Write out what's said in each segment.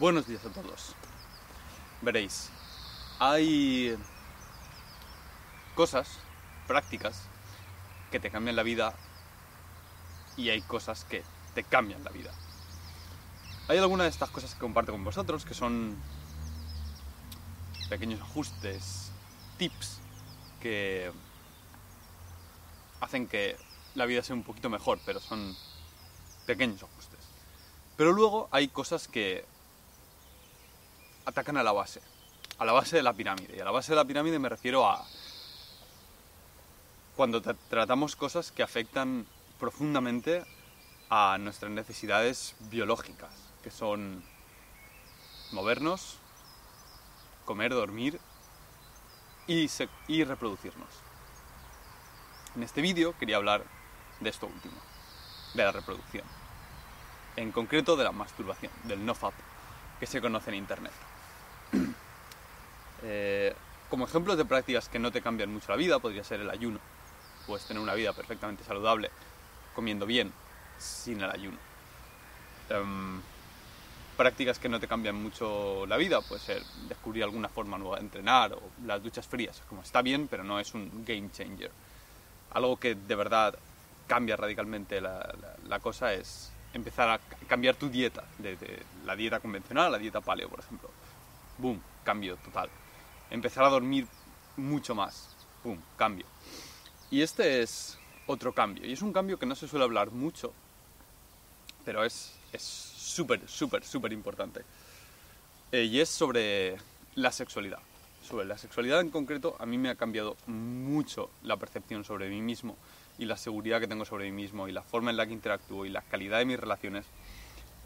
Buenos días a todos. Veréis, hay cosas, prácticas, que te cambian la vida y hay cosas que te cambian la vida. Hay algunas de estas cosas que comparto con vosotros que son pequeños ajustes, tips que hacen que la vida sea un poquito mejor, pero son pequeños ajustes. Pero luego hay cosas que atacan a la base, a la base de la pirámide. Y a la base de la pirámide me refiero a cuando tratamos cosas que afectan profundamente a nuestras necesidades biológicas, que son movernos, comer, dormir y, y reproducirnos. En este vídeo quería hablar de esto último, de la reproducción. En concreto de la masturbación, del nofap, que se conoce en Internet. Eh, como ejemplos de prácticas que no te cambian mucho la vida, podría ser el ayuno. Puedes tener una vida perfectamente saludable comiendo bien sin el ayuno. Em, prácticas que no te cambian mucho la vida, puede ser descubrir alguna forma nueva de entrenar o las duchas frías. Como está bien, pero no es un game changer. Algo que de verdad cambia radicalmente la, cosa es empezar a cambiar tu dieta, de, la dieta convencional a la dieta paleo, por ejemplo. Boom, cambio total. Empezar a dormir mucho más. Boom, cambio. Y este es otro cambio. Y es un cambio que no se suele hablar mucho, pero es súper, súper, súper importante. Eh, y es sobre la sexualidad. Sobre la sexualidad en concreto, a mí me ha cambiado mucho la percepción sobre mí mismo y la seguridad que tengo sobre mí mismo y la forma en la que interactúo y la calidad de mis relaciones.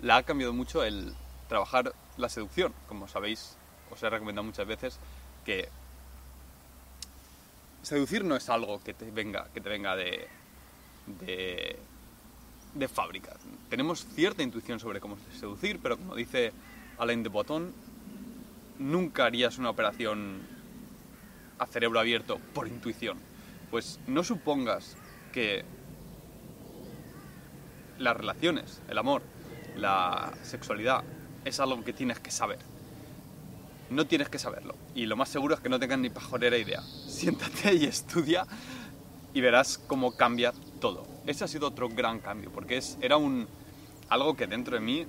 La ha cambiado mucho el trabajar la seducción. Como sabéis, os he recomendado muchas veces que seducir no es algo que te venga, que te venga de, de, de fábrica. Tenemos cierta intuición sobre cómo seducir, pero como dice Alain de Botton, nunca harías una operación a cerebro abierto por intuición. Pues no supongas que las relaciones, el amor, la sexualidad es algo que tienes que saber no tienes que saberlo. Y lo más seguro es que no tengas ni pajorera idea. Siéntate y estudia y verás cómo cambia todo. Ese ha sido otro gran cambio, porque es, era un, algo que dentro de mí,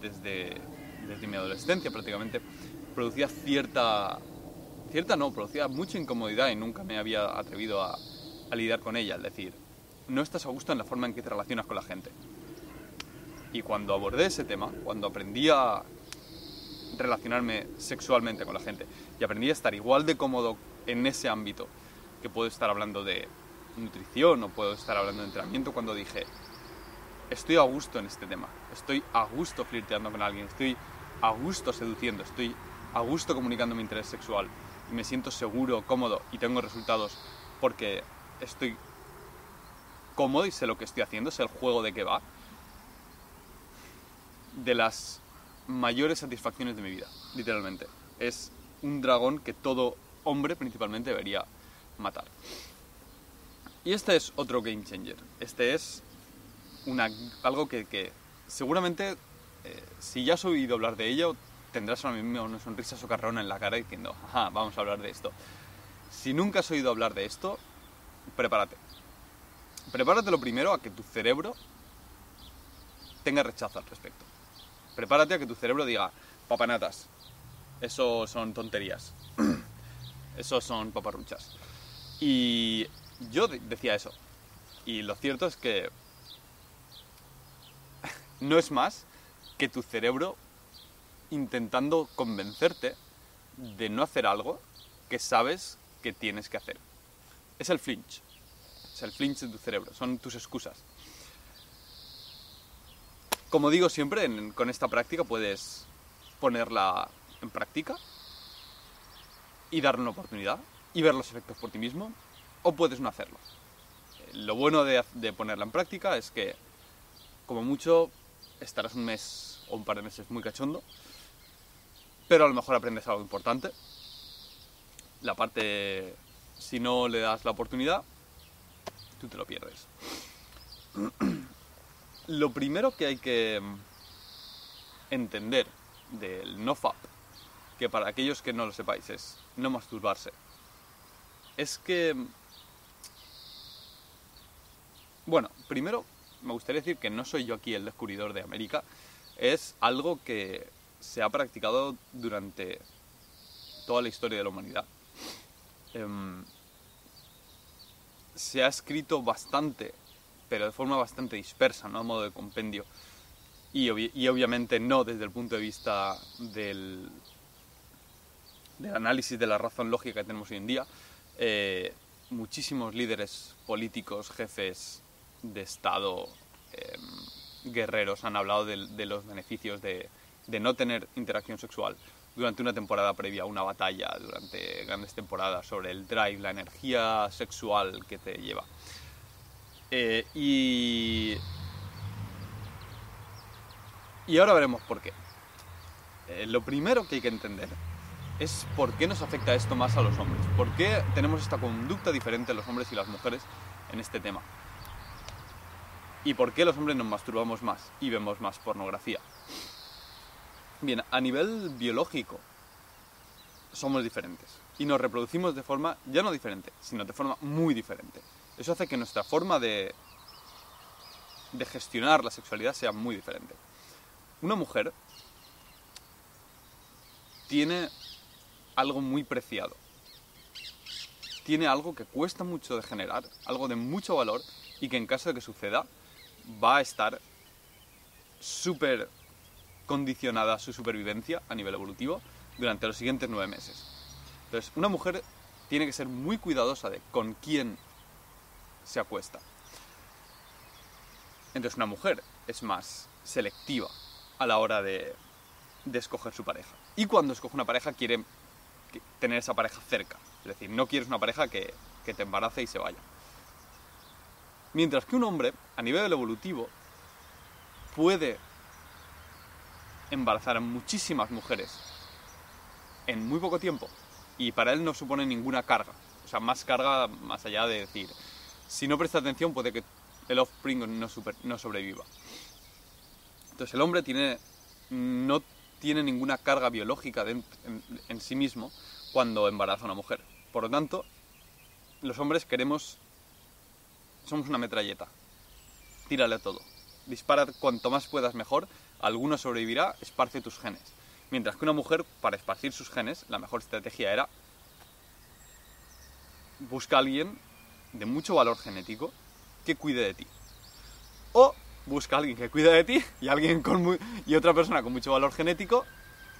desde, desde mi adolescencia prácticamente, producía cierta... Cierta no, producía mucha incomodidad y nunca me había atrevido a, a lidiar con ella. Es decir, no estás a gusto en la forma en que te relacionas con la gente. Y cuando abordé ese tema, cuando aprendí a relacionarme sexualmente con la gente. Y aprendí a estar igual de cómodo en ese ámbito que puedo estar hablando de nutrición o puedo estar hablando de entrenamiento cuando dije estoy a gusto en este tema, estoy a gusto flirteando con alguien, estoy a gusto seduciendo, estoy a gusto comunicando mi interés sexual. Y me siento seguro, cómodo y tengo resultados porque estoy cómodo y sé lo que estoy haciendo, sé el juego de qué va. De las mayores satisfacciones de mi vida, literalmente. Es un dragón que todo hombre principalmente debería matar. Y este es otro game changer. Este es algo que, seguramente, eh, si ya has oído hablar de ello, tendrás ahora mismo una sonrisa socarrona en la cara diciendo, ajá, vamos a hablar de esto. Si nunca has oído hablar de esto, prepárate. Prepárate lo primero a que tu cerebro tenga rechazo al respecto prepárate a que tu cerebro diga, papanatas, eso son tonterías, eso son paparruchas. Y yo decía eso. Y lo cierto es que no es más que tu cerebro intentando convencerte de no hacer algo que sabes que tienes que hacer. Es el flinch. Es el flinch de tu cerebro. Son tus excusas. Como digo siempre, con esta práctica puedes ponerla en práctica y darle una oportunidad y ver los efectos por ti mismo, o puedes no hacerlo. Lo bueno de, de ponerla en práctica es que, como mucho, estarás un mes o un par de meses muy cachondo, pero a lo mejor aprendes algo importante. La parte, si no le das la oportunidad, tú te lo pierdes. lo primero que hay que entender del nofap, que para aquellos que no lo sepáis es no masturbarse, es que... Bueno, primero me gustaría decir que no soy yo aquí el descubridor de América, es algo que se ha practicado durante toda la historia de la humanidad. Em, se ha escrito bastante, pero de forma bastante dispersa, ¿no? A modo de compendio. Y, obviamente no desde el punto de vista del, del, análisis de la razón lógica que tenemos hoy en día. Eh, muchísimos líderes políticos, jefes de Estado, em, guerreros han hablado de, los beneficios de, de no tener interacción sexual durante una temporada previa a una batalla, durante grandes temporadas, sobre el drive, la energía sexual que te lleva. Eh, y. Y ahora veremos por qué. Eh, lo primero que hay que entender es por qué nos afecta esto más a los hombres. ¿Por qué tenemos esta conducta diferente los hombres y las mujeres en este tema? ¿Y por qué los hombres nos masturbamos más y vemos más pornografía? Bien, a nivel biológico somos diferentes y nos reproducimos de forma ya no diferente, sino de forma muy diferente. Eso hace que nuestra forma de, de gestionar la sexualidad sea muy diferente. Una mujer tiene algo muy preciado. Tiene algo que cuesta mucho de generar, algo de mucho valor y que en caso de que suceda va a estar súper condicionada su supervivencia a nivel evolutivo durante los siguientes nueve meses. Entonces, una mujer tiene que ser muy cuidadosa de con quién se acuesta. Entonces, una mujer es más selectiva a la hora de, escoger su pareja. Y cuando escoge una pareja quiere tener esa pareja cerca. Es decir, no quieres una pareja que, que te embarace y se vaya. Mientras que un hombre, a nivel evolutivo, puede embarazar a muchísimas mujeres en muy poco tiempo y para él no supone ninguna carga. O sea, más carga más allá de decir, si no presta atención puede que el offspring no, no sobreviva. Entonces el hombre tiene, no tiene ninguna carga biológica en, en sí mismo cuando embaraza a una mujer. Por lo tanto, los hombres queremos... Somos una metralleta. Tírale todo. Dispara cuanto más puedas mejor alguno sobrevivirá, esparce tus genes. Mientras que una mujer, para esparcir sus genes, la mejor estrategia era busca a alguien de mucho valor genético que cuide de ti. O busca a alguien que cuide de ti y alguien con y otra persona con mucho valor genético,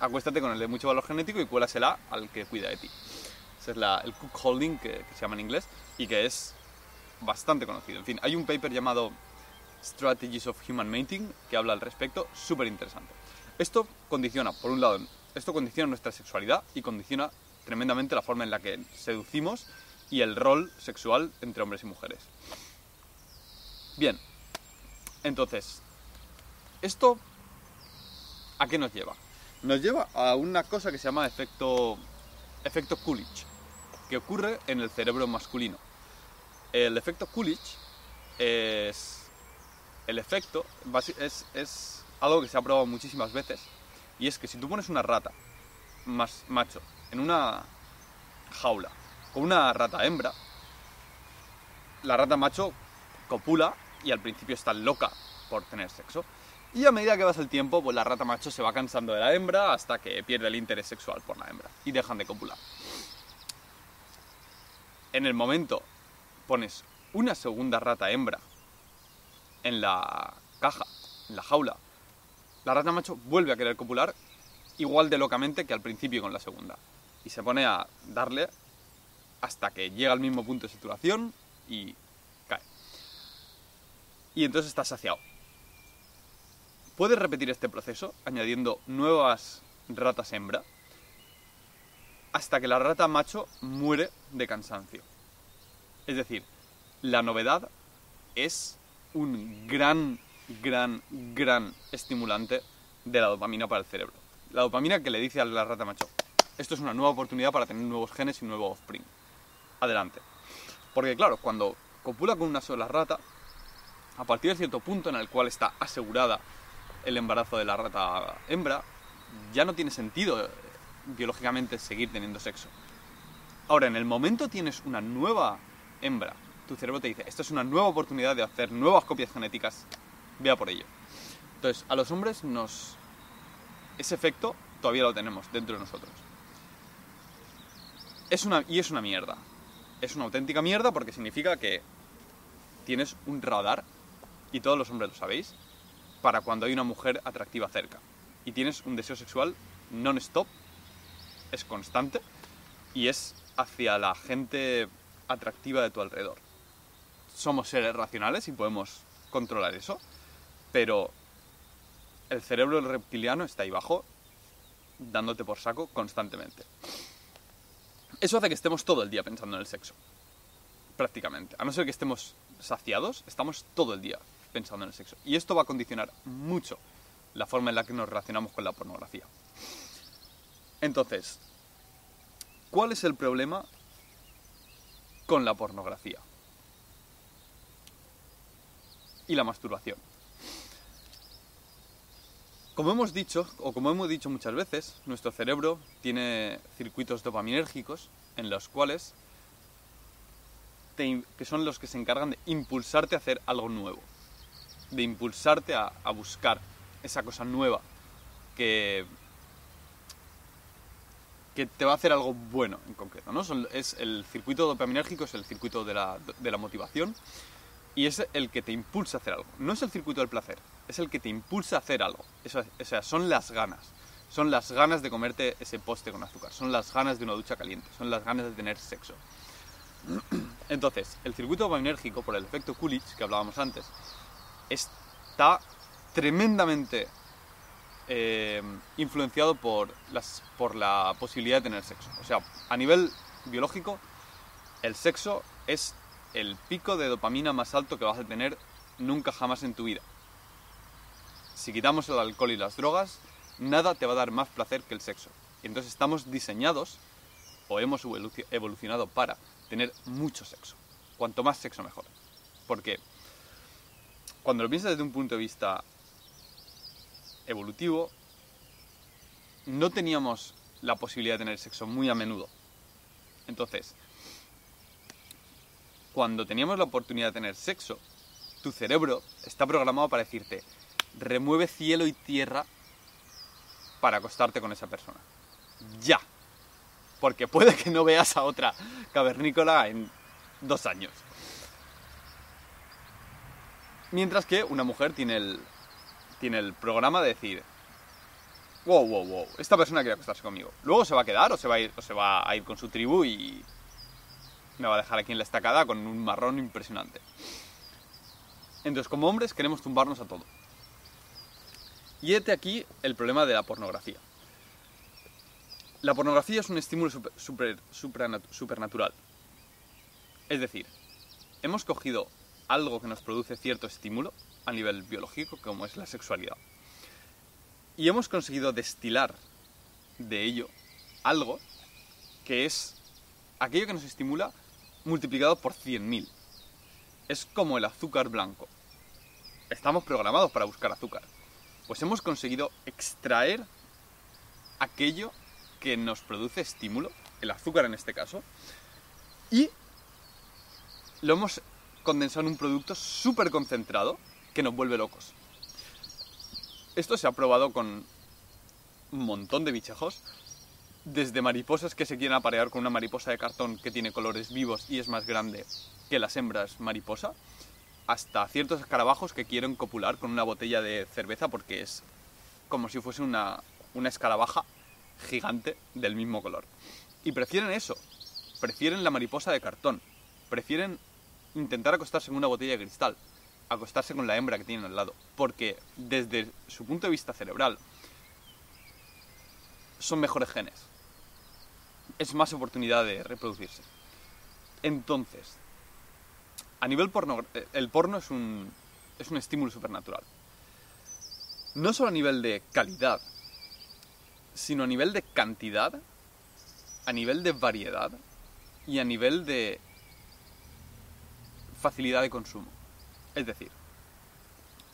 acuéstate con el de mucho valor genético y cuélasela al que cuida de ti. Ese es el cook holding que se llama en inglés y que es bastante conocido. En fin, hay un paper llamado Strategies of Human Mating, que habla al respecto, súper interesante. Esto condiciona, por un lado, esto condiciona nuestra sexualidad y condiciona tremendamente la forma en la que seducimos y el rol sexual entre hombres y mujeres. Bien, entonces, ¿esto a qué nos lleva? Nos lleva a una cosa que se llama efecto, efecto Coolidge, que ocurre en el cerebro masculino. El efecto Coolidge es el efecto es, algo que se ha probado muchísimas veces y es que si tú pones una rata más macho en una jaula una rata hembra, la rata macho copula y al principio está loca por tener sexo. Y a medida que pasa el tiempo, pues la rata macho se va cansando de la hembra hasta que pierde el interés sexual por la hembra y dejan de copular. En el momento pones una segunda rata hembra en la caja, en la jaula, la rata macho vuelve a querer copular igual de locamente que al principio con la segunda. Y se pone a darle hasta que llega al mismo punto de saturación y cae. Y entonces está saciado. Puedes repetir este proceso añadiendo nuevas ratas hembra hasta que la rata macho muere de cansancio. Es decir, la novedad es un gran, gran, gran estimulante de la dopamina para el cerebro. La dopamina que le dice a la rata macho, esto es una nueva oportunidad para tener nuevos genes y nuevo offspring. Adelante. Porque claro, cuando copula con una sola rata, a partir de cierto punto en el cual está asegurada el embarazo de la rata hembra, ya no tiene sentido eh, biológicamente seguir teniendo sexo. Ahora, en el momento tienes una nueva hembra, tu cerebro te dice, esta es una nueva oportunidad de hacer nuevas copias genéticas, vea por ello. Entonces, a los hombres nos... Ese efecto todavía lo tenemos dentro de nosotros. Es una... Y es una mierda. Es una auténtica mierda porque significa que tienes un radar, y todos los hombres lo sabéis, para cuando hay una mujer atractiva cerca. Y tienes un deseo sexual non-stop, es constante, y es hacia la gente atractiva de tu alrededor. Somos seres racionales y podemos controlar eso, pero el cerebro reptiliano está ahí abajo, dándote por saco constantemente. Eso hace que estemos todo el día pensando en el sexo, prácticamente. A no ser que estemos saciados, estamos todo el día pensando en el sexo. Y esto va a condicionar mucho la forma en la que nos relacionamos con la pornografía. Entonces, ¿cuál es el problema con la pornografía? Y la masturbación. Como hemos dicho, o como hemos dicho muchas veces, nuestro cerebro tiene circuitos dopaminérgicos en los cuales que son los que se encargan de impulsarte a hacer algo nuevo, de impulsarte a, buscar esa cosa nueva que, que te va a hacer algo bueno en concreto. ¿no? es el circuito dopaminérgico es el circuito de la, de la motivación y es el que te impulsa a hacer algo. No es el circuito del placer, es el que te impulsa a hacer algo. Eso, o sea, son las ganas. Son las ganas de comerte ese poste con azúcar. Son las ganas de una ducha caliente. Son las ganas de tener sexo. Entonces, el circuito dopaminérgico, por el efecto Coolidge que hablábamos antes, está tremendamente eh, influenciado por, las, por la posibilidad de tener sexo. O sea, a nivel biológico, el sexo es el pico de dopamina más alto que vas a tener nunca jamás en tu vida. Si quitamos el alcohol y las drogas, nada te va a dar más placer que el sexo. Y entonces estamos diseñados o hemos evolucionado para tener mucho sexo. Cuanto más sexo mejor. Porque cuando lo piensas desde un punto de vista evolutivo, no teníamos la posibilidad de tener sexo muy a menudo. Entonces, cuando teníamos la oportunidad de tener sexo, tu cerebro está programado para decirte, remueve cielo y tierra para acostarte con esa persona. Ya. Porque puede que no veas a otra cavernícola en dos años. Mientras que una mujer tiene el, tiene el programa de decir, wow, wow, wow, esta persona quiere acostarse conmigo. Luego se va a quedar o se va a ir, o se va a ir con su tribu y me va a dejar aquí en la estacada con un marrón impresionante. Entonces, como hombres queremos tumbarnos a todo. Y este aquí el problema de la pornografía. La pornografía es un estímulo super, supernatural. Es decir, hemos cogido algo que nos produce cierto estímulo a nivel biológico, como es la sexualidad, y hemos conseguido destilar de ello algo que es aquello que nos estimula multiplicado por 100.000. Es como el azúcar blanco. Estamos programados para buscar azúcar. Pues hemos conseguido extraer aquello que nos produce estímulo, el azúcar en este caso, y lo hemos condensado en un producto súper concentrado que nos vuelve locos. Esto se ha probado con un montón de bichejos, desde mariposas que se quieren aparear con una mariposa de cartón que tiene colores vivos y es más grande que las hembras mariposa, hasta ciertos escarabajos que quieren copular con una botella de cerveza porque es como si fuese una, una escarabaja gigante del mismo color. Y prefieren eso, prefieren la mariposa de cartón, prefieren intentar acostarse en una botella de cristal, acostarse con la hembra que tienen al lado, porque desde su punto de vista cerebral son mejores genes. Es más oportunidad de reproducirse. Entonces, a nivel porno, el porno es un, es un estímulo supernatural. No solo a nivel de calidad, sino a nivel de cantidad, a nivel de variedad y a nivel de facilidad de consumo. Es decir,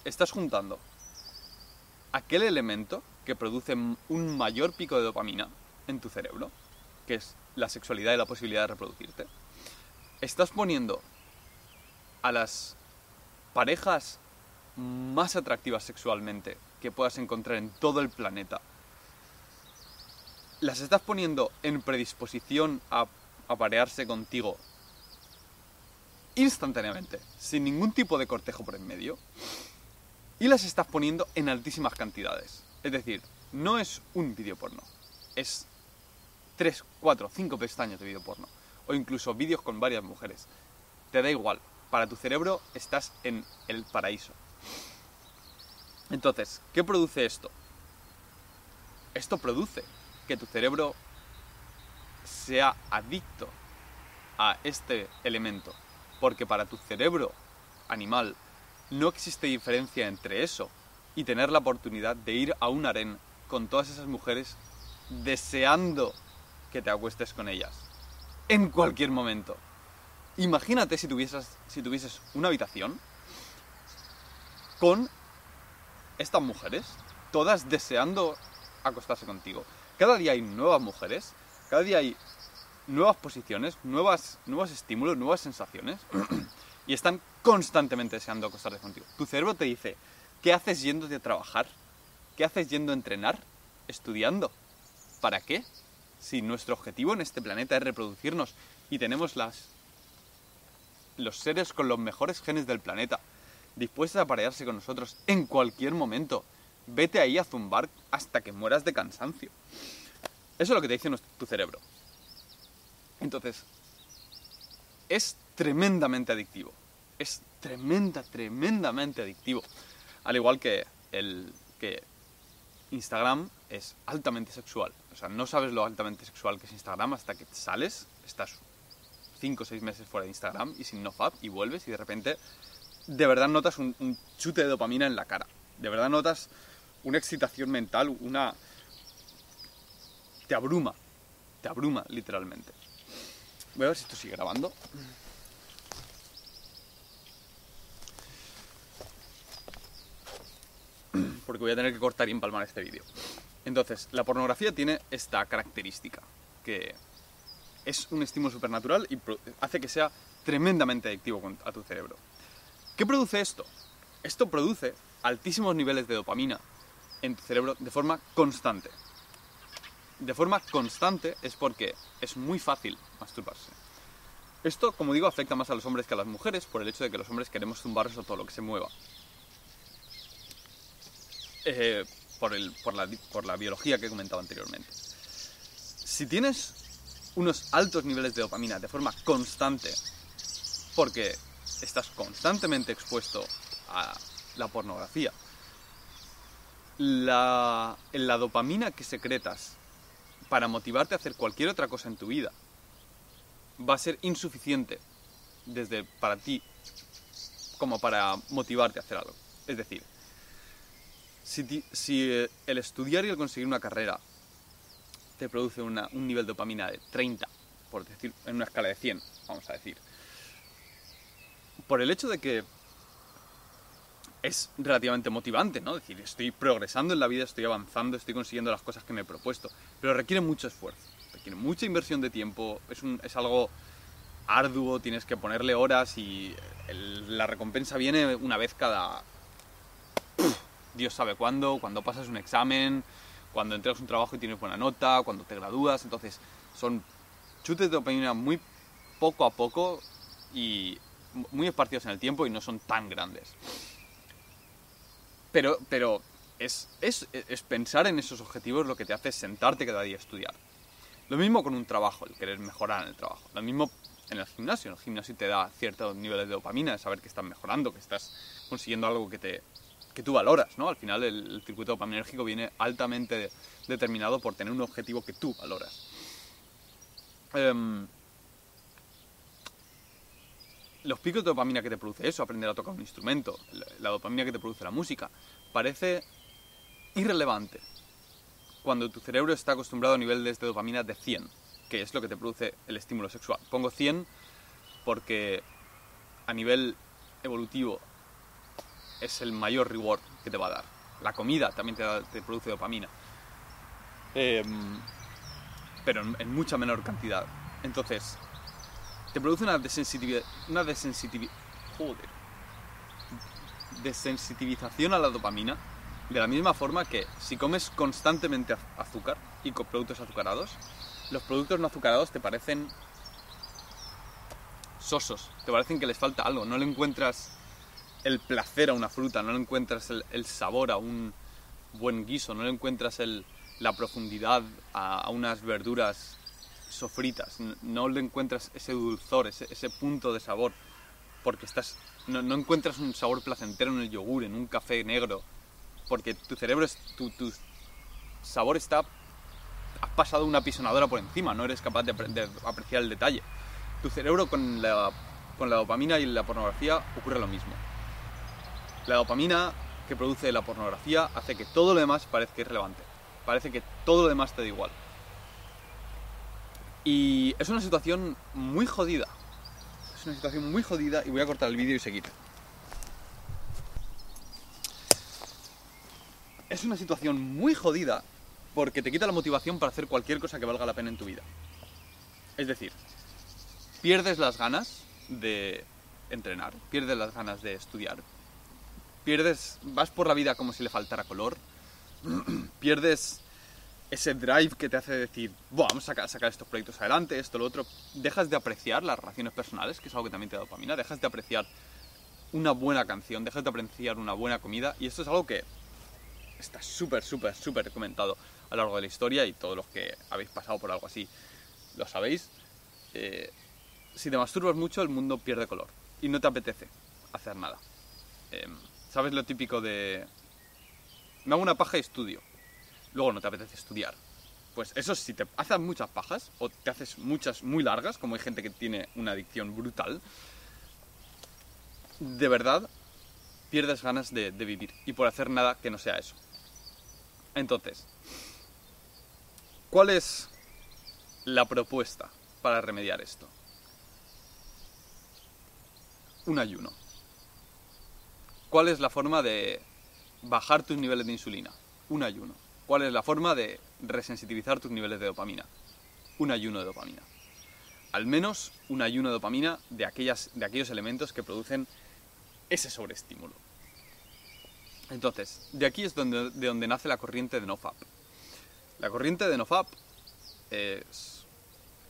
estás juntando aquel elemento que produce un mayor pico de dopamina en tu cerebro, que es la sexualidad y la posibilidad de reproducirte, estás poniendo a las parejas más atractivas sexualmente que puedas encontrar en todo el planeta, las estás poniendo en predisposición a aparearse contigo instantáneamente, sin ningún tipo de cortejo por en medio, y las estás poniendo en altísimas cantidades. Es decir, no es un vídeo porno, es 3, 4, 5 pestañas de vídeo porno, o incluso vídeos con varias mujeres. Te da igual, para tu cerebro estás en el paraíso. Entonces, ¿qué produce esto? Esto produce que tu cerebro sea adicto a este elemento, porque para tu cerebro animal no existe diferencia entre eso y tener la oportunidad de ir a un harén con todas esas mujeres deseando que te acuestes con ellas. En cualquier momento. Imagínate si tuvieses, si tuvieses una habitación con estas mujeres, todas deseando acostarse contigo. Cada día hay nuevas mujeres, cada día hay nuevas posiciones, nuevas, nuevos estímulos, nuevas sensaciones, y están constantemente deseando acostarse contigo. Tu cerebro te dice, ¿qué haces yendo a trabajar? ¿Qué haces yendo a entrenar? ¿Estudiando? ¿Para qué? Si nuestro objetivo en este planeta es reproducirnos y tenemos las, los seres con los mejores genes del planeta dispuestos a aparearse con nosotros en cualquier momento, vete ahí a zumbar hasta que mueras de cansancio. Eso es lo que te dice tu cerebro. Entonces, es tremendamente adictivo. Es tremenda, tremendamente adictivo. Al igual que el que Instagram es altamente sexual. O sea, no sabes lo altamente sexual que es Instagram hasta que sales, estás 5 o 6 meses fuera de Instagram y sin nofap y vuelves y de repente de verdad notas un, un, chute de dopamina en la cara. De verdad notas una excitación mental, una... Te abruma, te abruma literalmente. Voy a ver si esto sigue grabando. Porque voy a tener que cortar y empalmar este vídeo. Entonces, la pornografía tiene esta característica, que es un estímulo supernatural y hace que sea tremendamente adictivo a tu cerebro. ¿Qué produce esto? Esto produce altísimos niveles de dopamina en tu cerebro de forma constante de forma constante es porque es muy fácil masturbarse. Esto, como digo, afecta más a los hombres que a las mujeres por el hecho de que los hombres queremos tumbarnos a todo lo que se mueva. Eh, por, la, por la biología que he comentado anteriormente. Si tienes unos altos niveles de dopamina de forma constante, porque estás constantemente expuesto a la pornografía, la, la dopamina que secretas para motivarte a hacer cualquier otra cosa en tu vida va a ser insuficiente desde para ti como para motivarte a hacer algo. Es decir, si, si eh, el estudiar y el conseguir una carrera te produce un nivel de dopamina de 30, por decir, en una escala de 100, vamos a decir, por el hecho de que es relativamente motivante, ¿no? Es decir, estoy progresando en la vida, estoy avanzando, estoy consiguiendo las cosas que me he propuesto, pero requiere mucho esfuerzo, requiere mucha inversión de tiempo, es, un, es algo arduo, tienes que ponerle horas y la recompensa viene una vez cada... Dios sabe cuándo, cuando pasas un examen, cuando entregas un trabajo y tienes buena nota, cuando te gradúas, entonces son chutes de opinión muy poco a poco y muy esparcidos en el tiempo y no son tan grandes. Pero, pero es, es, es, pensar en esos objetivos lo que te hace sentarte cada día a estudiar. Lo mismo con un trabajo, el querer mejorar en el trabajo. Lo mismo en el gimnasio. En el gimnasio te da ciertos niveles de dopamina, de saber que estás mejorando, que estás consiguiendo algo que, te, que tú valoras. ¿no? Al final el, circuito dopaminérgico viene altamente determinado por tener un objetivo que tú valoras. Em, los picos de dopamina que te produce eso, aprender a tocar un instrumento, la dopamina que te produce la música, parece irrelevante cuando tu cerebro está acostumbrado a niveles de dopamina de 100, que es lo que te produce el estímulo sexual. Pongo 100 porque a nivel evolutivo es el mayor reward que te va a dar. La comida también te, produce dopamina. Em, pero en, mucha menor cantidad. Entonces, te produce una desensitividad. Una desensitividad. Joder. Desensitivización a la dopamina. De la misma forma que si comes constantemente az- azúcar y con productos azucarados, los productos no azucarados te parecen sosos, te parecen que les falta algo, no le encuentras el placer a una fruta, no le encuentras el, sabor a un buen guiso, no le encuentras el- la profundidad a, unas verduras sofritas, no le encuentras ese dulzor, ese, ese punto de sabor, porque estás, no, no encuentras un sabor placentero en el yogur, en un café negro, porque tu cerebro, es, tu, tu sabor está, has pasado una pisonadora por encima, no eres capaz de, de apreciar el detalle. Tu cerebro con la, con la dopamina y la pornografía ocurre lo mismo. La dopamina que produce la pornografía hace que todo lo demás parezca irrelevante. Parece que todo lo demás te da igual. Y es una situación muy jodida. Es una situación muy jodida y voy a cortar el vídeo y seguir. Es una situación muy jodida porque te quita la motivación para hacer cualquier cosa que valga la pena en tu vida. Es decir, pierdes las ganas de entrenar, pierdes las ganas de estudiar, pierdes, vas por la vida como si le faltara color, pierdes ese drive que te hace decir, "Buah, vamos a sacar, estos proyectos adelante, esto, lo otro, dejas de apreciar las relaciones personales, que es algo que también te da dopamina, dejas de apreciar una buena canción, dejas de apreciar una buena comida, y esto es algo que está súper, súper, súper comentado a lo largo de la historia y todos los que habéis pasado por algo así lo sabéis. Eh, si te masturbas mucho, el mundo pierde color y no te apetece hacer nada. Eh, ¿Sabes lo típico de... Me hago una paja y estudio. Luego no te apetece estudiar. Pues eso, si te haces muchas pajas o te haces muchas muy largas, como hay gente que tiene una adicción brutal, de verdad pierdes ganas de, de vivir y por hacer nada que no sea eso. Entonces, ¿cuál es la propuesta para remediar esto? Un ayuno. ¿Cuál es la forma de bajar tus niveles de insulina? Un ayuno. ¿Cuál es la forma de resensitivizar tus niveles de dopamina? Un ayuno de dopamina. Al menos un ayuno de dopamina de, aquellas, de aquellos elementos que producen ese sobreestímulo. Entonces, de aquí es donde, de donde nace la corriente de NoFap. La corriente de NoFap es-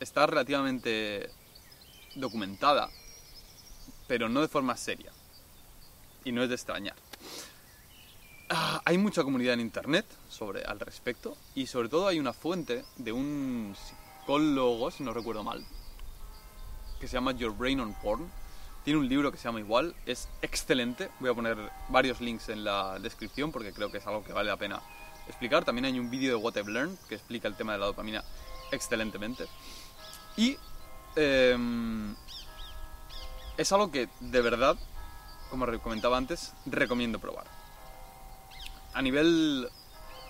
está relativamente documentada, pero no de forma seria. Y no es de extrañar. Ah, hay mucha comunidad en internet sobre, al respecto y sobre todo hay una fuente de un psicólogo, si no recuerdo mal, que se llama Your Brain on Porn. Tiene un libro que se llama igual, es excelente. Voy a poner varios links en la descripción porque creo que es algo que vale la pena explicar. También hay un vídeo de What I've Learned que explica el tema de la dopamina excelentemente. Y em, es algo que de verdad, como comentaba antes, recomiendo probar. A nivel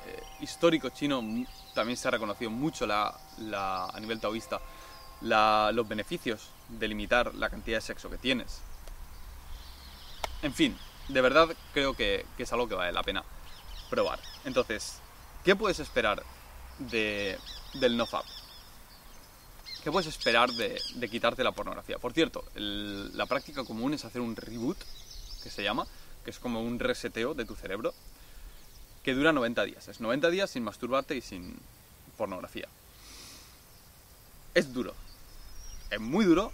eh, histórico chino también se ha reconocido mucho la, a nivel taoísta los beneficios de limitar la cantidad de sexo que tienes. En fin, de verdad creo que, es algo que vale la pena probar. Entonces, ¿qué puedes esperar de, del NoFap? ¿Qué puedes esperar de, quitarte la pornografía? Por cierto, la práctica común es hacer un reboot, que se llama, que es como un reseteo de tu cerebro, que dura 90 días. Es 90 días sin masturbarte y sin pornografía. Es duro. Es muy duro,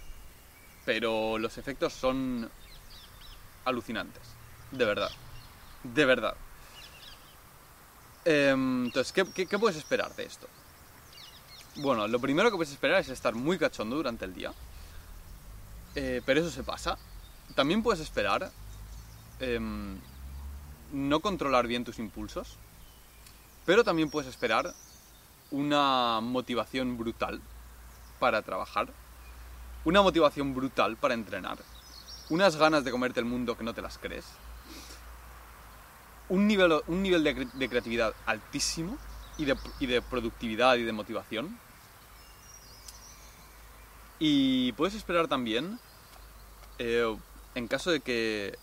pero los efectos son alucinantes. De verdad. De verdad. Em, entonces, ¿qué, puedes esperar de esto? Bueno, lo primero que puedes esperar es estar muy cachondo durante el día. Eh, pero eso se pasa. También puedes esperar em, no controlar bien tus impulsos. Pero también puedes esperar una motivación brutal para trabajar. Una motivación brutal para entrenar. Unas ganas de comerte el mundo que no te las crees. Un nivel, un nivel de, cre- de creatividad altísimo y de, y de productividad y de motivación. Y puedes esperar también, eh, en caso de que,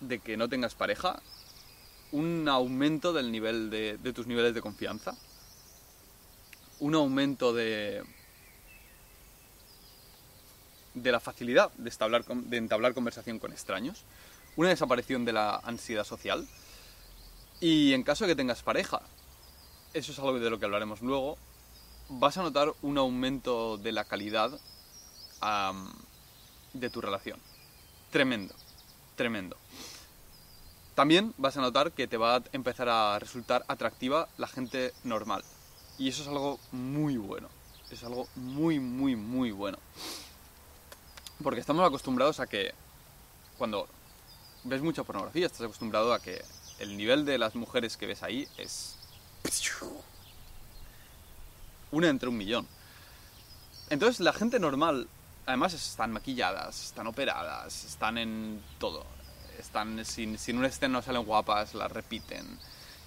de que no tengas pareja, un aumento del nivel de, tus niveles de confianza, un aumento de, de la facilidad de entablar, de entablar conversación con extraños, una desaparición de la ansiedad social y en caso de que tengas pareja, eso es algo de lo que hablaremos luego, vas a notar un aumento de la calidad de tu relación. Tremendo, tremendo. También vas a notar que te va a empezar a resultar atractiva la gente normal. Y eso es algo muy bueno. Es algo muy, muy, muy bueno. Porque estamos acostumbrados a que cuando ves mucha pornografía, estás acostumbrado a que el nivel de las mujeres que ves ahí es una entre un millón. Entonces la gente normal, además están maquilladas, están operadas, están en todo. Están, sin, sin un escena no salen guapas, las repiten.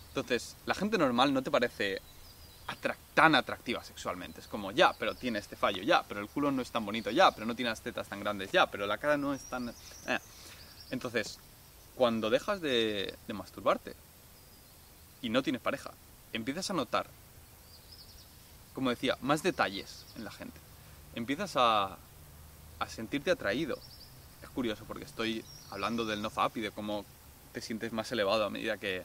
Entonces, la gente normal no te parece tan atractiva sexualmente. Es como, ya, pero tiene este fallo, ya, pero el culo no es tan bonito, ya, pero no tiene las tetas tan grandes, ya, pero la cara no es tan... eh. Entonces, cuando dejas de, de masturbarte y no tienes pareja, empiezas a notar, como decía, más detalles en la gente. Empiezas a, a sentirte atraído. Es curioso porque estoy hablando del nofap y de cómo te sientes más elevado a medida que,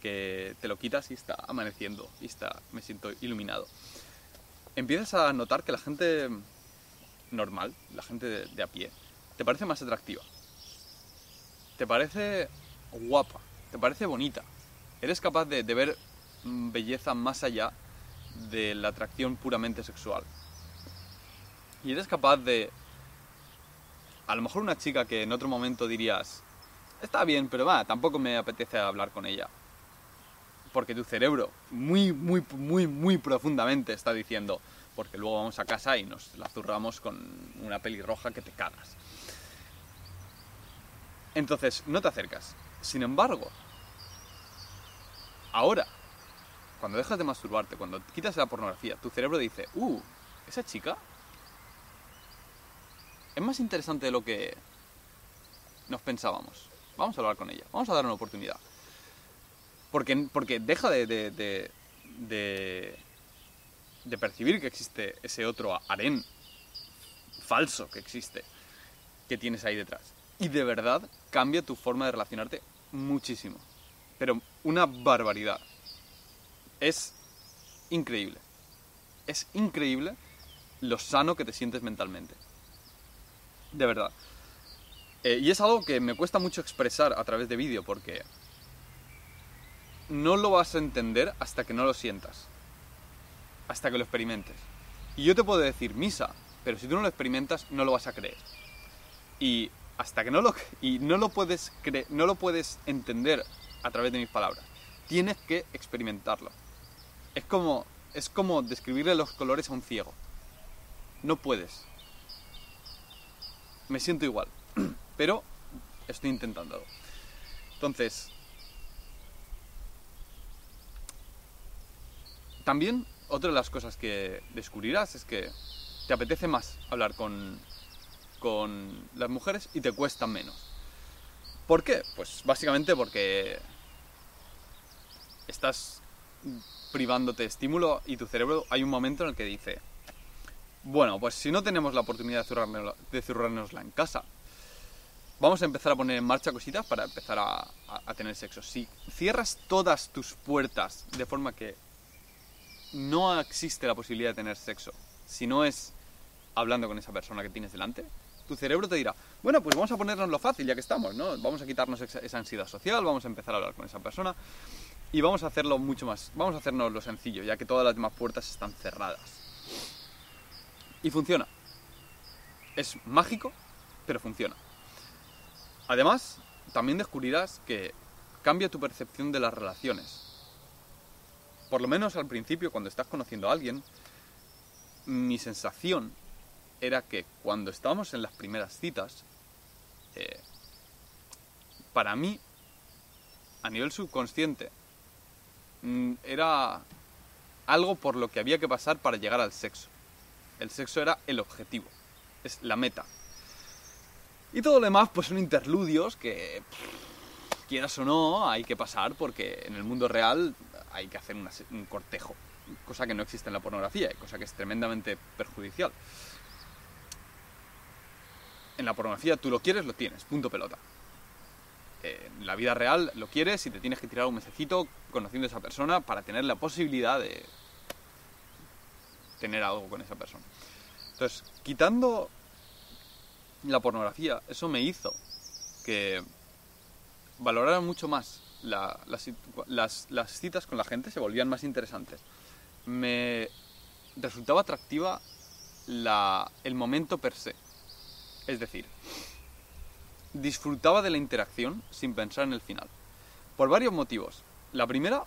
que te lo quitas y está amaneciendo y está, me siento iluminado. Empiezas a notar que la gente normal, la gente de, a pie, te parece más atractiva. Te parece guapa, te parece bonita. Eres capaz de, de ver mm, belleza más allá de la atracción puramente sexual. Y eres capaz de... A lo mejor una chica que en otro momento dirías, está bien, pero va, tampoco me apetece hablar con ella. Porque tu cerebro muy, muy, muy, muy profundamente está diciendo, porque luego vamos a casa y nos la zurramos con una pelirroja que te cagas. Entonces, no te acercas. Sin embargo, ahora, cuando dejas de masturbarte, cuando quitas la pornografía, tu cerebro dice, uh, esa chica es más interesante de lo que nos pensábamos. Vamos a hablar con ella, vamos a dar una oportunidad. Porque, porque deja de, de, de, percibir que existe ese otro harén falso que existe, que tienes ahí detrás. Y de verdad cambia tu forma de relacionarte muchísimo. Pero una barbaridad. Es increíble. Es increíble lo sano que te sientes mentalmente. De verdad. Eh, y es algo que me cuesta mucho expresar a través de vídeo porque no lo vas a entender hasta que no lo sientas. Hasta que lo experimentes. Y yo te puedo decir misa, pero si tú no lo experimentas no lo vas a creer. Y hasta que no lo y no lo puedes cre- no lo puedes entender a través de mis palabras. Tienes que experimentarlo. Es como es como describirle los colores a un ciego. No puedes. Me siento igual, pero estoy intentándolo. Entonces, también otra de las cosas que descubrirás es que te apetece más hablar con, con las mujeres y te cuesta menos. ¿Por qué? Pues básicamente porque estás privándote de estímulo y tu cerebro hay un momento en el que dice, bueno, pues si no tenemos la oportunidad de zurrárnosla, en casa, vamos a empezar a poner en marcha cositas para empezar a, a- tener sexo. Si cierras todas tus puertas de forma que no existe la posibilidad de tener sexo, si no es hablando con esa persona que tienes delante, tu cerebro te dirá, bueno, pues vamos a ponernos lo fácil ya que estamos, ¿no? Vamos a quitarnos esa ansiedad social, vamos a empezar a hablar con esa persona y vamos a hacerlo mucho más, vamos a hacernos lo sencillo, ya que todas las demás puertas están cerradas. Y funciona. Es mágico, pero funciona. Además, también descubrirás que cambia tu percepción de las relaciones. Por lo menos al principio, cuando estás conociendo a alguien, mi sensación era que cuando estábamos en las primeras citas, eh, para mí, a nivel subconsciente, mm, era algo por lo que había que pasar para llegar al sexo. El sexo era el objetivo, es la meta. Y todo lo demás, pues son interludios que quieras o no, hay que pasar porque en el mundo real hay que hacer un cortejo, cosa que no existe en la pornografía cosa que es tremendamente perjudicial. En la pornografía tú lo quieres, lo tienes, punto pelota. En la vida real lo quieres y te tienes que tirar un mesecito conociendo a esa persona para tener la posibilidad de tener algo con esa persona. Entonces, quitando la pornografía, eso me hizo que valorara mucho más las, citas con la gente, se volvían más interesantes. Me resultaba atractiva el momento per se. Es decir, disfrutaba de la interacción sin pensar en el final. Por varios motivos. La primera,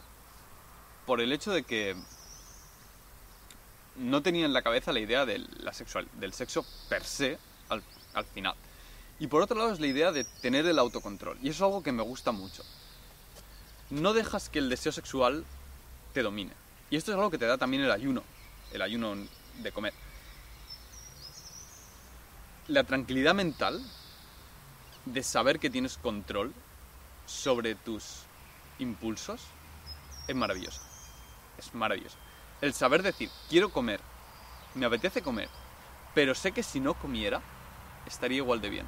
por el hecho de que no tenía en la cabeza la idea del, la sexual, del sexo per se al, al final. Y por otro lado es la idea de tener el autocontrol. Y eso es algo que me gusta mucho. No dejas que el deseo sexual te domine. Y esto es algo que te da también el ayuno. El ayuno de comer. La tranquilidad mental de saber que tienes control sobre tus impulsos es maravilloso. Es maravilloso. El saber decir, quiero comer, me apetece comer, pero sé que si no comiera, estaría igual de bien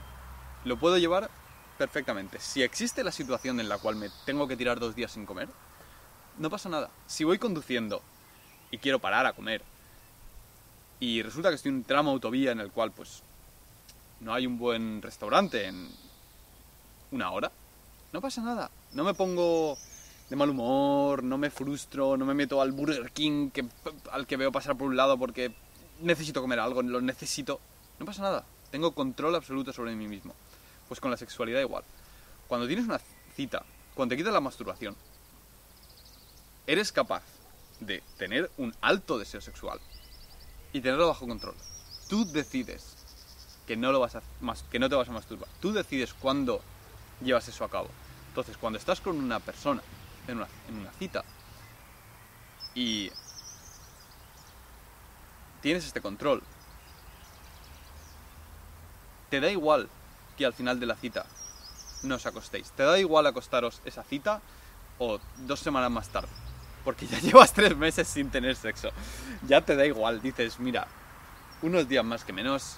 lo puedo llevar perfectamente. Si existe la situación en la cual me tengo que tirar dos días sin comer, no pasa nada. Si voy conduciendo y quiero parar a comer y resulta que estoy en un tramo autovía en el cual pues no hay un buen restaurante en una hora, no pasa nada. No me pongo de mal humor, no me frustro, no me meto al Burger King que, al que veo pasar por un lado porque necesito comer algo, lo necesito. No pasa nada. Tengo control absoluto sobre mí mismo. Pues con la sexualidad igual. Cuando tienes una cita, cuando te quitas la masturbación, eres capaz de tener un alto deseo sexual y tenerlo bajo control. Tú decides que no, lo vas a, que no te vas a masturbar. Tú decides cuándo llevas eso a cabo. Entonces, cuando estás con una persona en una, cita y tienes este control, te da igual que al final de la cita no os acostéis. Te da igual acostaros esa cita o dos semanas más tarde. Porque ya llevas tres meses sin tener sexo. Ya te da igual. Dices, mira, unos días más que menos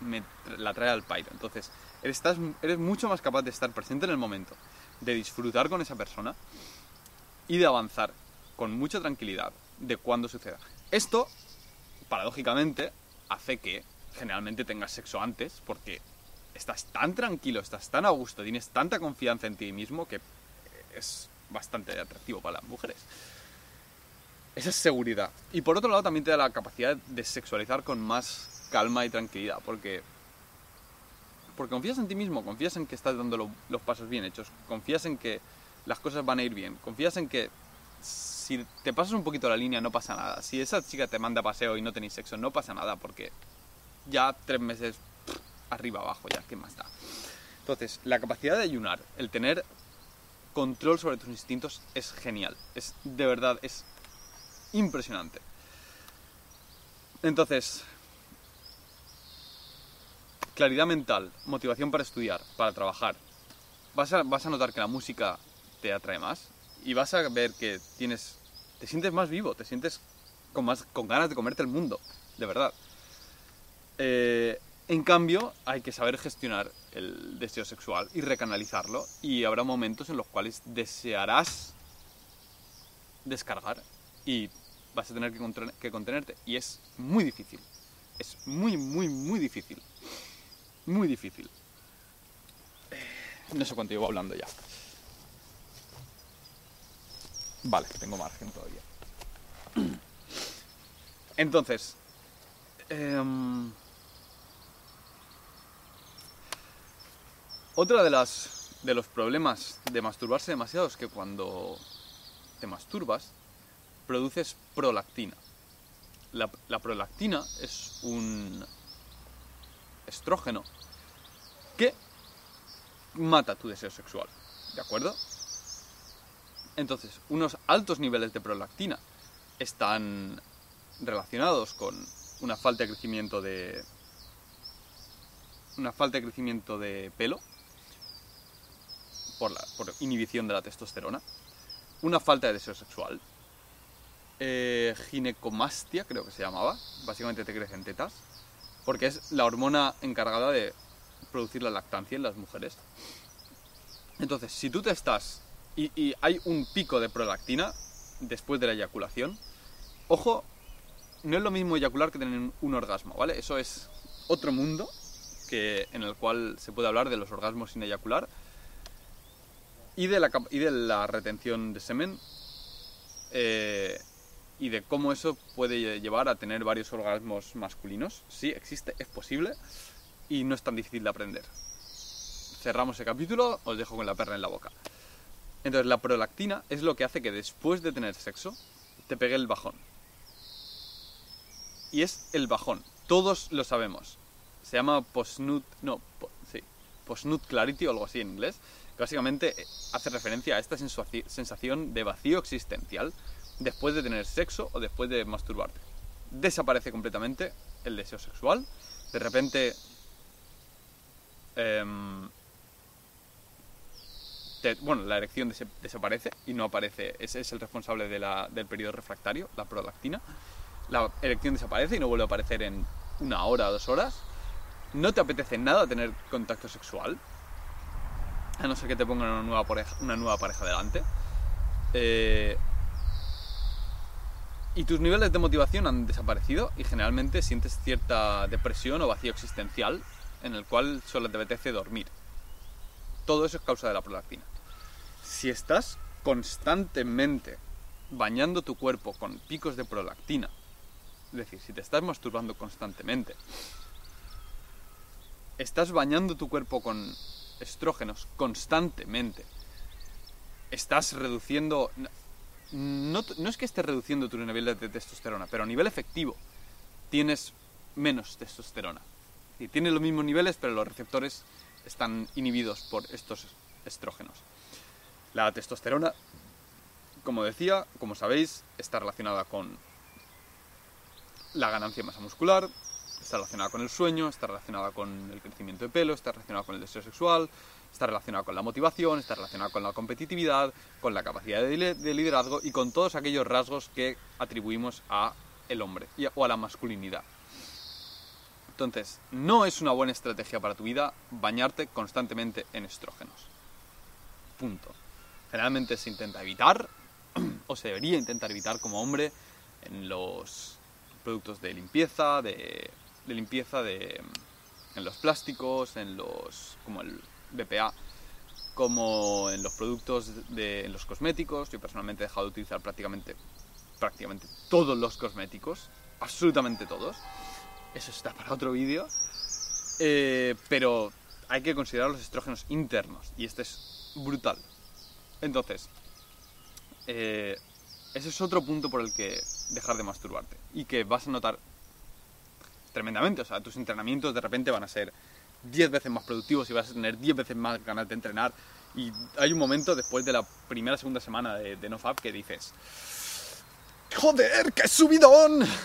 me la trae al pairo. Entonces, eres, eres mucho más capaz de estar presente en el momento, de disfrutar con esa persona y de avanzar con mucha tranquilidad de cuando suceda. Esto, paradójicamente, hace que generalmente tengas sexo antes porque estás tan tranquilo, estás tan a gusto, tienes tanta confianza en ti mismo que es bastante atractivo para las mujeres. Esa es seguridad. Y por otro lado también te da la capacidad de sexualizar con más calma y tranquilidad, porque porque confías en ti mismo, confías en que estás dando los pasos bien hechos, confías en que las cosas van a ir bien, confías en que si te pasas un poquito la línea no pasa nada. Si esa chica te manda paseo y no tenéis sexo, no pasa nada porque ya tres meses arriba abajo ya, ¿qué más da? Entonces, la capacidad de ayunar, el tener control sobre tus instintos es genial. Es de verdad, es impresionante. Entonces, claridad mental, motivación para estudiar, para trabajar. Vas a, vas a notar que la música te atrae más y vas a ver que tienes, te sientes más vivo, te sientes con, más, con ganas de comerte el mundo, de verdad. Eh, en cambio, hay que saber gestionar el deseo sexual y recanalizarlo y habrá momentos en los cuales desearás descargar y vas a tener que, contenerte y es muy difícil. Es muy, muy, muy difícil. Muy difícil. No sé cuánto llevo hablando ya. Vale, tengo margen todavía. Entonces, em, Otra de las de los problemas de masturbarse demasiado es que cuando te masturbas produces prolactina. La, la prolactina es un estrógeno que mata tu deseo sexual. ¿De acuerdo? Entonces, unos altos niveles de prolactina están relacionados con una falta de crecimiento de una falta de crecimiento de pelo por, la, inhibición de la testosterona, una falta de deseo sexual, eh, ginecomastia, creo que se llamaba, básicamente te crecen tetas, porque es la hormona encargada de producir la lactancia en las mujeres. Entonces, si tú te estás y, hay un pico de prolactina después de la eyaculación, ojo, no es lo mismo eyacular que tener un orgasmo, ¿vale? Eso es otro mundo que, en el cual se puede hablar de los orgasmos sin eyacular y de la, y de la retención de semen eh, y de cómo eso puede llevar a tener varios orgasmos masculinos. Sí, existe, es posible y no es tan difícil de aprender. Cerramos el capítulo, os dejo con la perra en la boca. Entonces, la prolactina es lo que hace que después de tener sexo te pegue el bajón. Y es el bajón. Todos lo sabemos. Se llama postnut, no, sí, postnut clarity o algo así en inglés. Que básicamente eh, hace referencia a esta sensación de vacío existencial después de tener sexo o después de masturbarte. Desaparece completamente el deseo sexual. De repente bueno, la erección desaparece y no aparece, ese es el responsable del periodo refractario, la prolactina. La erección desaparece y no vuelve a aparecer en una hora o dos horas. No te apetece nada tener contacto sexual, a no ser que te pongan una nueva pareja, una nueva pareja delante. Eh, y tus niveles de motivación han desaparecido y generalmente sientes cierta depresión o vacío existencial en el cual solo te apetece dormir. Todo eso es causa de la prolactina si estás constantemente bañando tu cuerpo con picos de prolactina, es decir, si te estás masturbando constantemente, estás bañando tu cuerpo con estrógenos constantemente, estás reduciendo... No, es que estés reduciendo tu nivel de testosterona, pero a nivel efectivo tienes menos testosterona. Y tienes los mismos niveles, pero los receptores están inhibidos por estos estrógenos. La testosterona, como decía, como sabéis, está relacionada con la ganancia de masa muscular, está relacionada con el sueño, está relacionada con el crecimiento de pelo, está relacionada con el deseo sexual, está relacionada con la motivación, está relacionada con la competitividad, con la capacidad de liderazgo y con todos aquellos rasgos que atribuimos a el hombre o a la masculinidad. Entonces, no es una buena estrategia para tu vida bañarte constantemente en estrógenos. Punto generalmente se intenta evitar, o se debería intentar evitar como hombre, en los productos de limpieza, de, limpieza de, en los plásticos, en los, como el BPA, como en los productos de en los cosméticos. Yo personalmente he dejado de utilizar prácticamente, prácticamente todos los cosméticos, absolutamente todos. Eso está para otro vídeo. Eh, pero hay que considerar los estrógenos internos y este es brutal. Entonces, eh, ese es otro punto por el que dejar de masturbarte y que vas a notar tremendamente. O sea, tus entrenamientos de repente van a ser 10 veces más productivos y vas a tener 10 veces más ganas de entrenar. Y hay un momento después de la primera segunda semana de, de NoFap que dices: ¡Joder, qué subidón!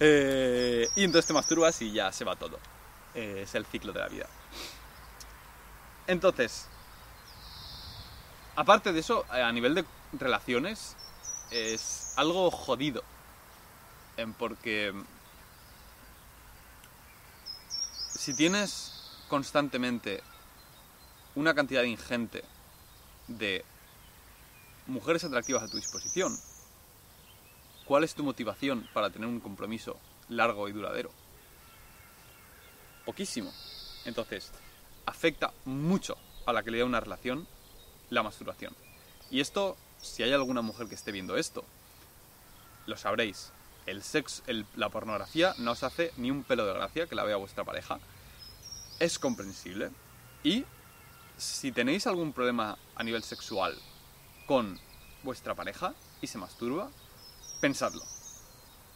Eh, y entonces te masturbas y ya se va todo. Eh, es el ciclo de la vida. Entonces, Aparte de eso, eh, a nivel de relaciones, es algo jodido. Porque si tienes constantemente una cantidad ingente de mujeres atractivas a tu disposición, ¿cuál es tu motivación para tener un compromiso largo y duradero? Poquísimo. Entonces, afecta mucho a la calidad de una relación la masturbación. Y esto, si hay alguna mujer que esté viendo esto, lo sabréis. El sexo, la pornografía no os hace ni un pelo de gracia que la vea vuestra pareja. Es comprensible. Y si tenéis algún problema a nivel sexual con vuestra pareja y se masturba, pensadlo.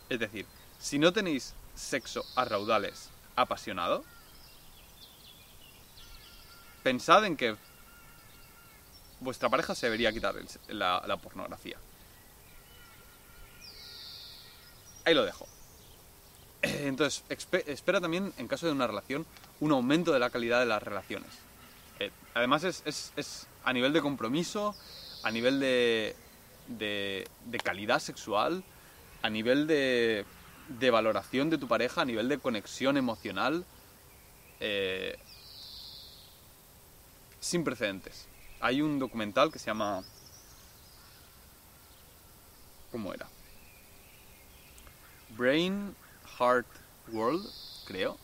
Es decir, si no tenéis sexo a raudales apasionado, pensad en que vuestra pareja se debería quitar la, pornografía. Ahí lo dejo. Entonces, espera también, en caso de una relación, un aumento de la calidad de las relaciones. Eh, además es, es- es a nivel de compromiso, a nivel de, de, de calidad sexual, a nivel de, de valoración de tu pareja, a nivel de conexión emocional, eh, sin precedentes. Hay un documental que se llama... ¿Cómo era? Brain Heart World, creo,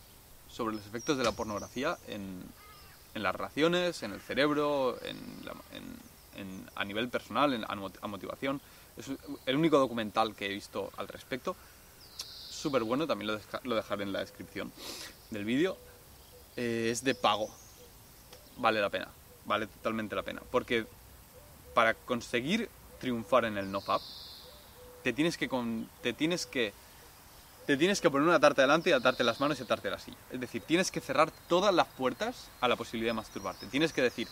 sobre los efectos de la pornografía en, en las relaciones, en el cerebro, a nivel personal, en, a, mo- a motivación. Es el único documental que he visto al respecto. Súper bueno, también lo dejaré en la descripción del vídeo. Eh, es de pago. Vale la pena, vale totalmente la pena. Porque para conseguir triunfar en el NoFap, te tienes que, te tienes que te tienes que poner una tarta delante y atarte las manos y atarte la silla. Es decir, tienes que cerrar todas las puertas a la posibilidad de masturbarte. Tienes que decir,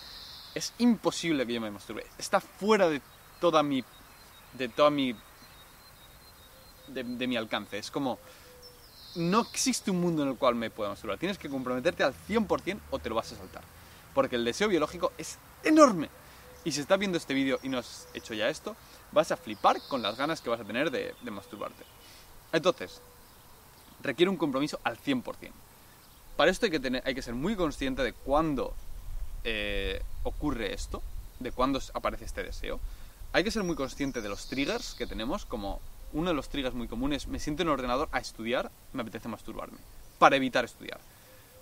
es imposible que yo me masturbe. Está fuera de toda mi. de toda mi. de, de mi alcance. Es como. No existe un mundo en el cual me pueda masturbar. Tienes que comprometerte al 100% o te lo vas a saltar. Porque el deseo biológico es enorme. Y si estás viendo este vídeo y no has hecho ya esto, vas a flipar con las ganas que vas a tener de, masturbarte. Entonces, requiere un compromiso al 100%. Para esto hay que, tener, hay que ser muy consciente de cuándo eh, ocurre esto, de cuándo aparece este deseo. Hay que ser muy consciente de los triggers que tenemos, como uno de los triggers muy comunes, me siento en el ordenador a estudiar, me apetece masturbarme, para evitar estudiar.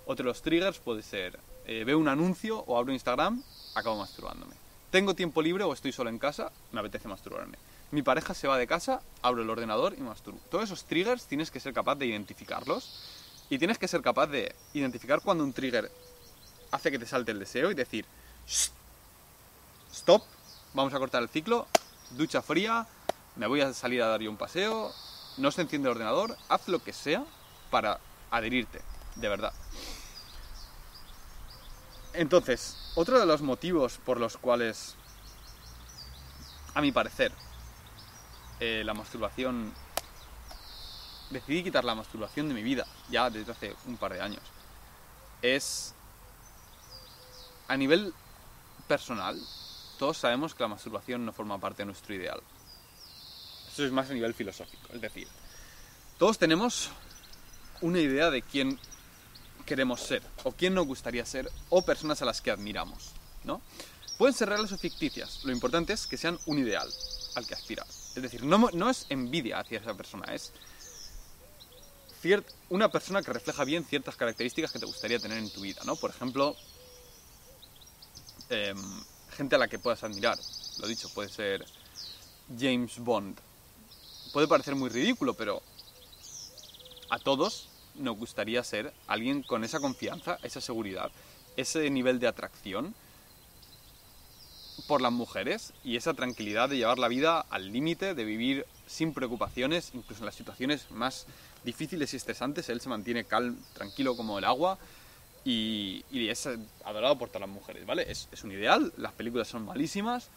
Otro de los triggers puede ser, eh, veo un anuncio o abro Instagram, acabo masturbándome. Tengo tiempo libre o estoy solo en casa, me apetece masturbarme. Mi pareja se va de casa, abro el ordenador y masturbo. Todos esos triggers tienes que ser capaz de identificarlos y tienes que ser capaz de identificar cuando un trigger hace que te salte el deseo y decir, "Shh, stop, vamos a cortar el ciclo, ducha fría, me voy a salir a dar yo un paseo, no se enciende el ordenador, haz lo que sea para adherirte, de verdad. Entonces, otro de los motivos por los cuales, a mi parecer, eh, la masturbación... Decidí quitar la masturbación de mi vida, ya desde hace un par de años. Es... A nivel personal, todos sabemos que la masturbación no forma parte de nuestro ideal. Eso es más a nivel filosófico. Es decir, todos tenemos una idea de quién queremos ser, o quién nos gustaría ser, o personas a las que admiramos, ¿no? Pueden ser reales o ficticias. Lo importante es que sean un ideal al que aspirar. Es decir, no, no es envidia hacia esa persona, es una persona que refleja bien ciertas características que te gustaría tener en tu vida, ¿no? Por ejemplo, em, gente a la que puedas admirar. Lo dicho, puede ser James Bond. Puede parecer muy ridículo, pero a todos nos gustaría ser alguien con esa confianza, esa seguridad, ese nivel de atracción por las mujeres y esa tranquilidad de llevar la vida al límite, de vivir sin preocupaciones, incluso en las situaciones más difíciles y estresantes, él se mantiene calmo, tranquilo como el agua y, y es adorado por todas las mujeres, ¿vale? Es, es un ideal, las películas son malísimas,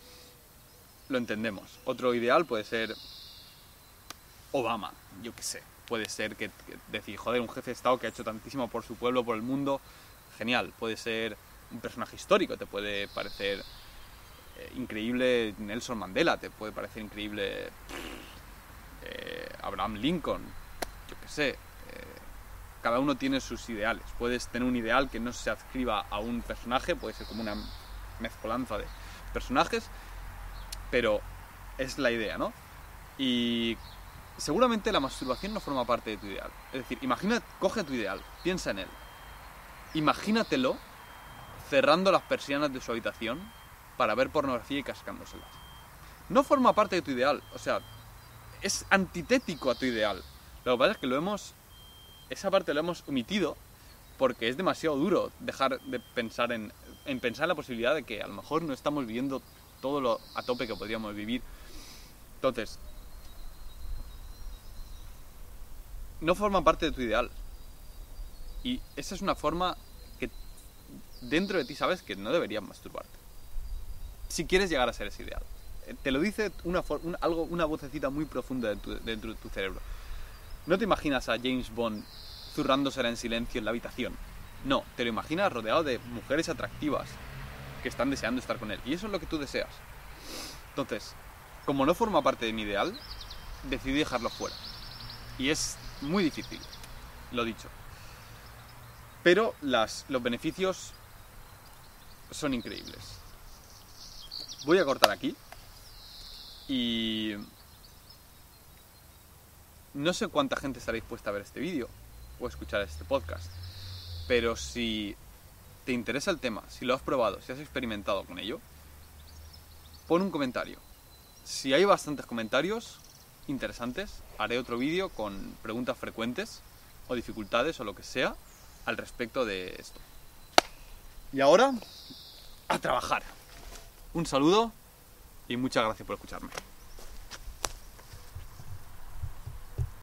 lo entendemos. Otro ideal puede ser Obama, yo qué sé. Puede ser que, decir, joder, un jefe de Estado que ha hecho tantísimo por su pueblo, por el mundo, genial. Puede ser un personaje histórico, te puede parecer eh, increíble Nelson Mandela, te puede parecer increíble eh, Abraham Lincoln, yo qué sé. eh, cada uno tiene sus ideales. Puedes tener un ideal que no se adscriba a un personaje, puede ser como una mezcolanza de personajes, pero es la idea, ¿no? Y seguramente la masturbación no forma parte de tu ideal. Es decir, imagina, coge tu ideal, piensa en él. Imagínatelo cerrando las persianas de su habitación para ver pornografía y cascándoselas. No forma parte de tu ideal, o sea, es antitético a tu ideal. Lo que pasa es que lo hemos. Esa parte lo hemos omitido porque es demasiado duro dejar de pensar en, en pensar en la posibilidad de que a lo mejor no estamos viviendo todo lo a tope que podríamos vivir. Entonces, no forma parte de tu ideal. Y esa es una forma que dentro de ti sabes que no deberías masturbarte. Si quieres llegar a ser ese ideal. Eh, Te lo dice una, un- algo, una vocecita muy profunda de tu- dentro de tu cerebro. No te imaginas a James Bond zurrándosela en silencio en la habitación. No, te lo imaginas rodeado de mujeres atractivas, que están deseando estar con él. Y eso es lo que tú deseas. Entonces, como no forma parte de mi ideal, decidí dejarlo fuera. Y es muy difícil, lo dicho. Pero las, los beneficios son increíbles. Voy a cortar aquí. Y no sé cuánta gente estará dispuesta a ver este vídeo o escuchar este podcast. Pero si te interesa el tema, si lo has probado, si has experimentado con ello, pon un comentario. Si hay bastantes comentarios interesantes, haré otro vídeo con preguntas frecuentes o dificultades o lo que sea al respecto de esto. Y ahora, a trabajar. Un saludo y muchas gracias por escucharme.